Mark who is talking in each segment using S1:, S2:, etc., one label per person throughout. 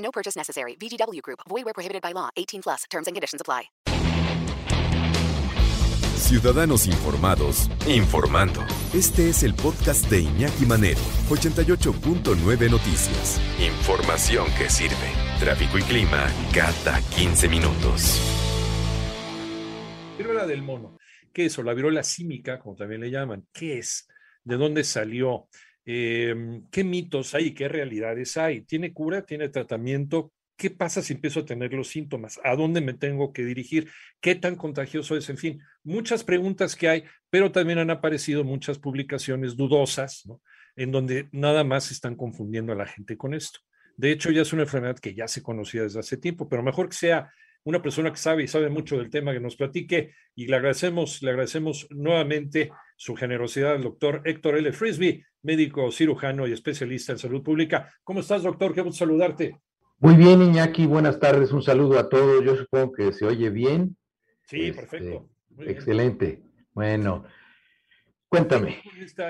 S1: No purchase necessary. VGW Group. Void where prohibited by law. 18 plus. Terms and conditions apply.
S2: Ciudadanos informados, informando. Este es el podcast de Iñaki Manero, 88.9 Noticias. Información que sirve. Tráfico y clima cada 15 minutos.
S3: Viruela del mono. ¿Qué es? O la viruela símica, como también le llaman. ¿Qué es? ¿De dónde salió? Eh, ¿Qué mitos hay? ¿Qué realidades hay? ¿Tiene cura? ¿Tiene tratamiento? ¿Qué pasa si empiezo a tener los síntomas? ¿A dónde me tengo que dirigir? ¿Qué tan contagioso es? En fin, muchas preguntas que hay, pero también han aparecido muchas publicaciones dudosas, ¿no? En donde nada más están confundiendo a la gente con esto. De hecho, ya es una enfermedad que ya se conocía desde hace tiempo, pero mejor que sea una persona que sabe y sabe mucho del tema que nos platique y le agradecemos, le agradecemos nuevamente su generosidad al doctor Héctor L. Frisby, médico cirujano y especialista en salud pública. ¿Cómo estás, doctor? Qué gusto saludarte.
S4: Muy bien, Iñaki, buenas tardes, un saludo a todos. Yo supongo que se oye bien.
S3: Sí,
S4: Este,
S3: perfecto. Muy bien.
S4: Excelente. Bueno, cuéntame.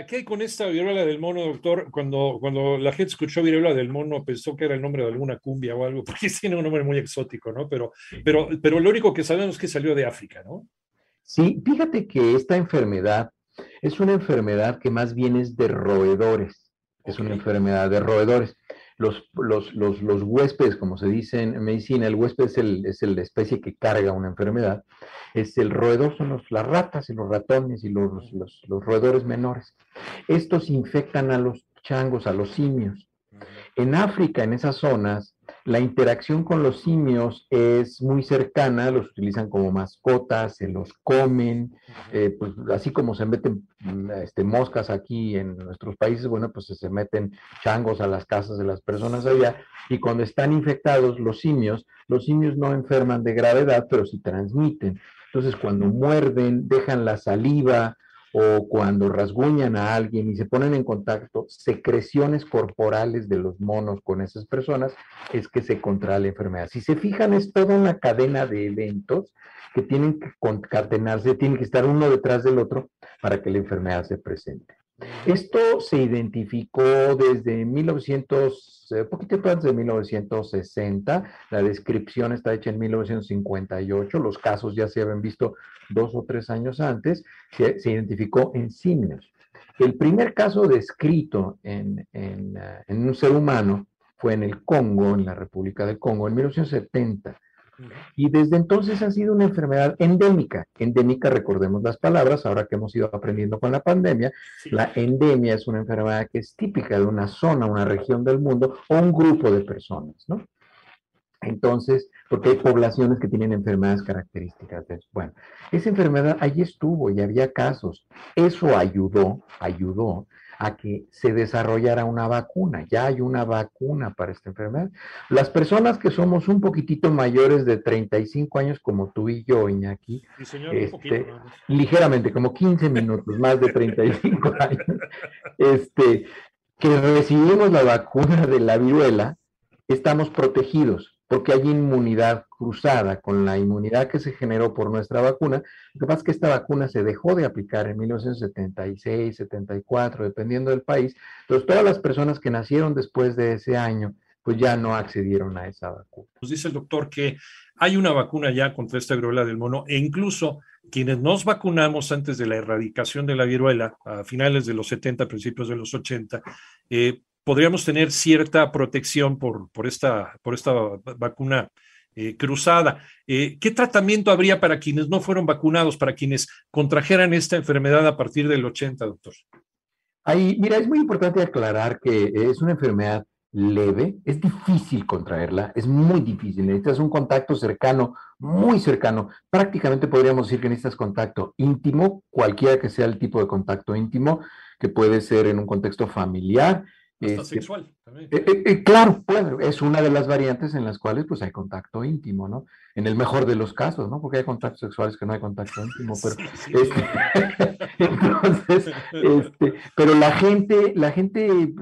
S3: ¿Qué hay con esta viruela del mono, doctor? Cuando, cuando la gente escuchó viruela del mono, pensó que era el nombre de alguna cumbia o algo, porque tiene un nombre muy exótico, ¿no? Pero, pero, pero lo único que sabemos es que salió de África, ¿no?
S4: Sí, fíjate que esta enfermedad es una enfermedad que más bien es de roedores. Es una enfermedad de roedores. Los, los, los, los huéspedes, como se dice en medicina, el huésped es, el, es la especie que carga una enfermedad. Es el roedor, son los- las ratas y los ratones y los, los, los roedores menores. Estos infectan a los changos, a los simios. En África, en esas zonas, la interacción con los simios es muy cercana, los utilizan como mascotas, se los comen, eh, pues así como se meten mm, este, moscas aquí en nuestros países, bueno, pues se meten changos a las casas de las personas allá, y cuando están infectados los simios, los simios no enferman de gravedad, pero sí transmiten. Entonces, cuando muerden, dejan la saliva, o cuando rasguñan a alguien y se ponen en contacto, secreciones corporales de los monos con esas personas, es que se contrae la enfermedad. Si se fijan, es toda una cadena de eventos que tienen que concatenarse, tienen que estar uno detrás del otro para que la enfermedad se presente. Esto se identificó desde 1900, eh, poquito antes de 1960, la descripción está hecha en 1958, los casos ya se habían visto dos o tres años antes, se, identificó en simios. El primer caso descrito en, en, uh, en un ser humano fue en el Congo, en la República del Congo, en 1970. Y desde entonces ha sido una enfermedad endémica. Endémica, recordemos las palabras, ahora que hemos ido aprendiendo con la pandemia,
S3: Sí.
S4: la endemia es una enfermedad que es típica de una zona, una región del mundo o un grupo de personas, ¿no? Entonces, porque hay poblaciones que tienen enfermedades características de eso. Bueno, esa enfermedad allí estuvo y había casos. Eso ayudó, ayudó a que se desarrollara una vacuna. Ya hay una vacuna para esta enfermedad. Las personas que somos un poquitito mayores de 35 años, como tú y yo, Iñaki,
S3: Sí, señor,
S4: Este,
S3: un poquito. más.
S4: ligeramente, como 15 minutos, más de 35 años, este, que recibimos la vacuna de la viruela, estamos protegidos porque hay inmunidad cruzada con la inmunidad que se generó por nuestra vacuna. Lo que pasa es que esta vacuna se dejó de aplicar en 1976, 74, dependiendo del país. Entonces, todas las personas que nacieron después de ese año, pues ya no accedieron a esa vacuna.
S3: Nos dice el doctor que hay una vacuna ya contra esta viruela del mono e incluso quienes nos vacunamos antes de la erradicación de la viruela, a finales de los 70, principios de los 80, eh, podríamos tener cierta protección por, por, esta, por esta vacuna eh, cruzada. Eh, ¿Qué tratamiento habría para quienes no fueron vacunados, para quienes contrajeran esta enfermedad a partir del 80, doctor?
S4: Ahí, mira, es muy importante aclarar que es una enfermedad leve, es difícil contraerla, es muy difícil, necesitas un contacto cercano, muy cercano, prácticamente podríamos decir que necesitas contacto íntimo, cualquiera que sea el tipo de contacto íntimo, que puede ser en un contexto familiar,
S3: Hasta sexual también.
S4: Eh, eh, eh, claro, es una de las variantes en las cuales pues hay contacto íntimo, ¿no? En el mejor de los casos, ¿no? Porque hay contactos sexuales que no hay contacto íntimo, pero este, entonces, este, pero la gente, la gente,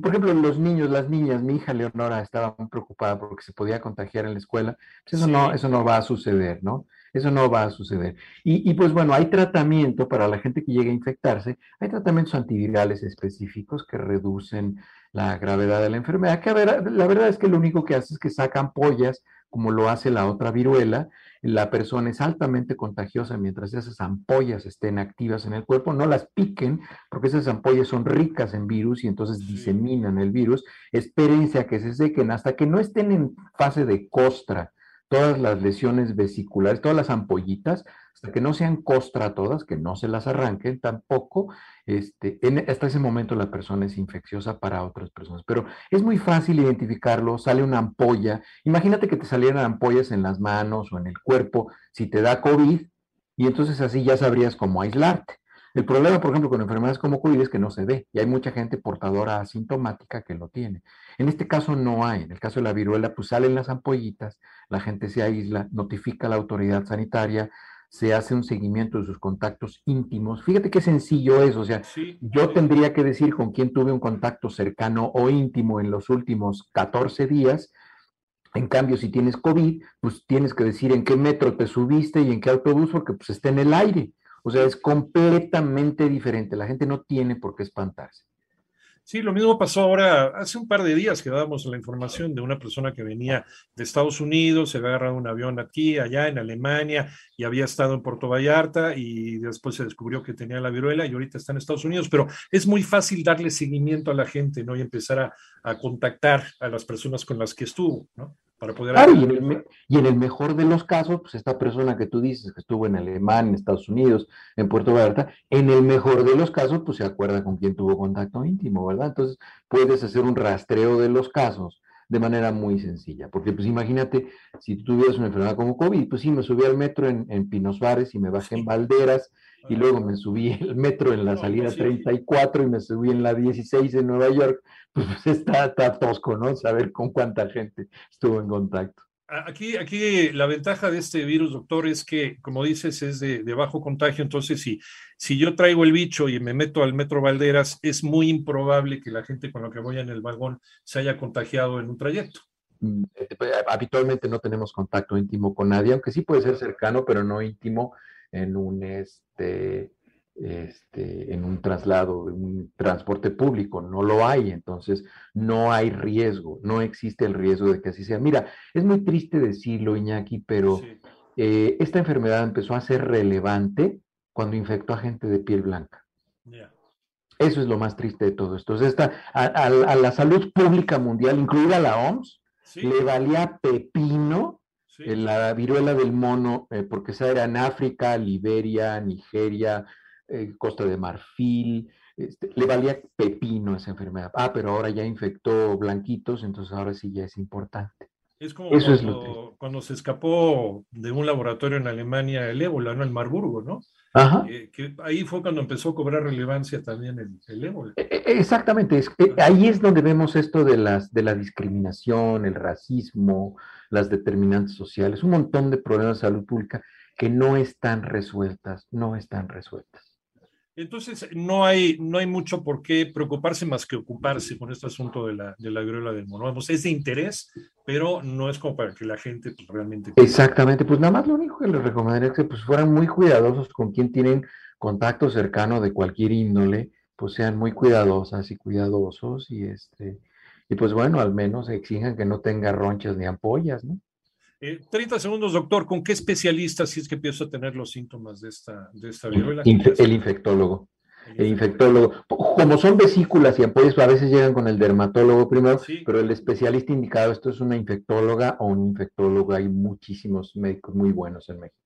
S4: por ejemplo, los niños, las niñas, mi hija Leonora estaba muy preocupada porque se podía contagiar en la escuela, pues eso no, eso no va a suceder, ¿no? Eso no va a suceder. Y, y, pues bueno, hay tratamiento para la gente que llegue a infectarse, hay tratamientos antivirales específicos que reducen la gravedad de la enfermedad, que a ver, la verdad es que lo único que hace es que sacan ampollas, como lo hace la otra viruela, la persona es altamente contagiosa mientras esas ampollas estén activas en el cuerpo, no las piquen, porque esas ampollas son ricas en virus y entonces diseminan el virus, espérense a que se sequen hasta que no estén en fase de costra, todas las lesiones vesiculares, todas las ampollitas, hasta que no sean costra todas, que no se las arranquen tampoco, este, hasta ese momento la persona es infecciosa para otras personas. Pero es muy fácil identificarlo, sale una ampolla, imagínate que te salieran ampollas en las manos o en el cuerpo si te da COVID, y entonces así ya sabrías cómo aislarte. El problema, por ejemplo, con enfermedades como COVID es que no se ve y hay mucha gente portadora asintomática que lo tiene. En este caso no hay. En el caso de la viruela, pues salen las ampollitas, la gente se aísla, notifica a la autoridad sanitaria, se hace un seguimiento de sus contactos íntimos. Fíjate qué sencillo es, o sea, yo tendría que decir con quién tuve un contacto cercano o íntimo en los últimos 14 días. En cambio, si tienes COVID, pues tienes que decir en qué metro te subiste y en qué autobús, porque pues está en el aire. O sea, es completamente diferente. La gente no tiene por qué espantarse.
S3: Sí, lo mismo pasó ahora, hace un par de días que dábamos la información de una persona que venía de Estados Unidos, se había agarrado un avión aquí, allá en Alemania, y había estado en Puerto Vallarta, y después se descubrió que tenía la viruela y ahorita está en Estados Unidos, pero es muy fácil darle seguimiento a la gente, ¿no? Y empezar a, a contactar a las personas con las que estuvo, ¿no?
S4: Y en, el, mejor de los casos, pues esta persona que tú dices que estuvo en Alemania, en Estados Unidos, en Puerto Vallarta, en el mejor de los casos, pues se acuerda con quién tuvo contacto íntimo, ¿verdad? Entonces puedes hacer un rastreo de los casos de manera muy sencilla, porque pues imagínate, si tú tuvieras una enfermedad como COVID, pues sí, me subí al metro en, en Pinos Bares y me bajé en Valderas, y luego me subí el metro en la salida 34 y me subí en la 16 en Nueva York, pues está, está tosco, ¿no? Saber con cuánta gente estuvo en contacto.
S3: Aquí, aquí la ventaja de este virus, doctor, es que, como dices, es de, bajo contagio. Entonces, si, si yo traigo el bicho y me meto al metro Valderas, es muy improbable que la gente con la que voy en el vagón se haya contagiado en un trayecto.
S4: Mm, eh, habitualmente no tenemos contacto íntimo con nadie, aunque sí puede ser cercano, pero no íntimo en un, este, este, en un traslado, un transporte público, no lo hay, entonces no hay riesgo, no existe el riesgo de que así sea. Mira, es muy triste decirlo, Iñaki, pero eh, esta enfermedad empezó a ser relevante cuando infectó a gente de piel blanca. Eso es lo más triste de todo esto. esta, a, la salud pública mundial, incluida la OMS, le valía pepino la viruela del mono, eh, porque esa era en África, Liberia, Nigeria, eh, Costa de Marfil, este, le valía pepino esa enfermedad. Ah, pero ahora ya infectó blanquitos, entonces ahora sí ya es importante.
S3: Es como cuando, cuando, se escapó de un laboratorio en Alemania el ébola, ¿no? El Marburgo, ¿no?
S4: Ajá.
S3: Eh, que ahí fue cuando empezó a cobrar relevancia también el, el ébola.
S4: E, e, exactamente, es, ahí es donde vemos esto de, las, de la discriminación, el racismo, las determinantes sociales, un montón de problemas de salud pública que no están resueltas, no están resueltas.
S3: Entonces, no hay, no hay mucho por qué preocuparse más que ocuparse con este asunto de la, de la viruela del mono. es de interés, pero no es como para que la gente pues, realmente...
S4: Exactamente, pues nada más lo único que les recomendaría es que pues, fueran muy cuidadosos con quien tienen contacto cercano de cualquier índole, pues sean muy cuidadosas y cuidadosos y este y pues bueno, al menos exijan que no tenga ronchas ni ampollas, ¿no?
S3: 30 eh, segundos, doctor. ¿Con qué especialista si es que empiezo a tener los síntomas de esta, de esta viruela?
S4: el infectólogo. El infectólogo. Como son vesículas y ampollas, a veces llegan con el dermatólogo primero, pero el especialista indicado, esto es una infectóloga o un infectólogo. Hay muchísimos médicos muy buenos en México.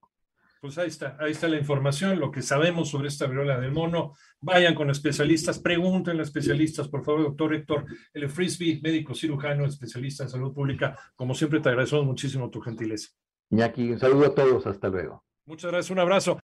S3: Pues ahí está, ahí está la información, lo que sabemos sobre esta viruela del mono. Vayan con especialistas, pregunten a especialistas, por favor, doctor Héctor L. Frisby, médico cirujano, especialista en salud pública. Como siempre, te agradecemos muchísimo tu gentileza.
S4: Iñaki, un saludo a todos, hasta luego.
S3: Muchas gracias, un abrazo.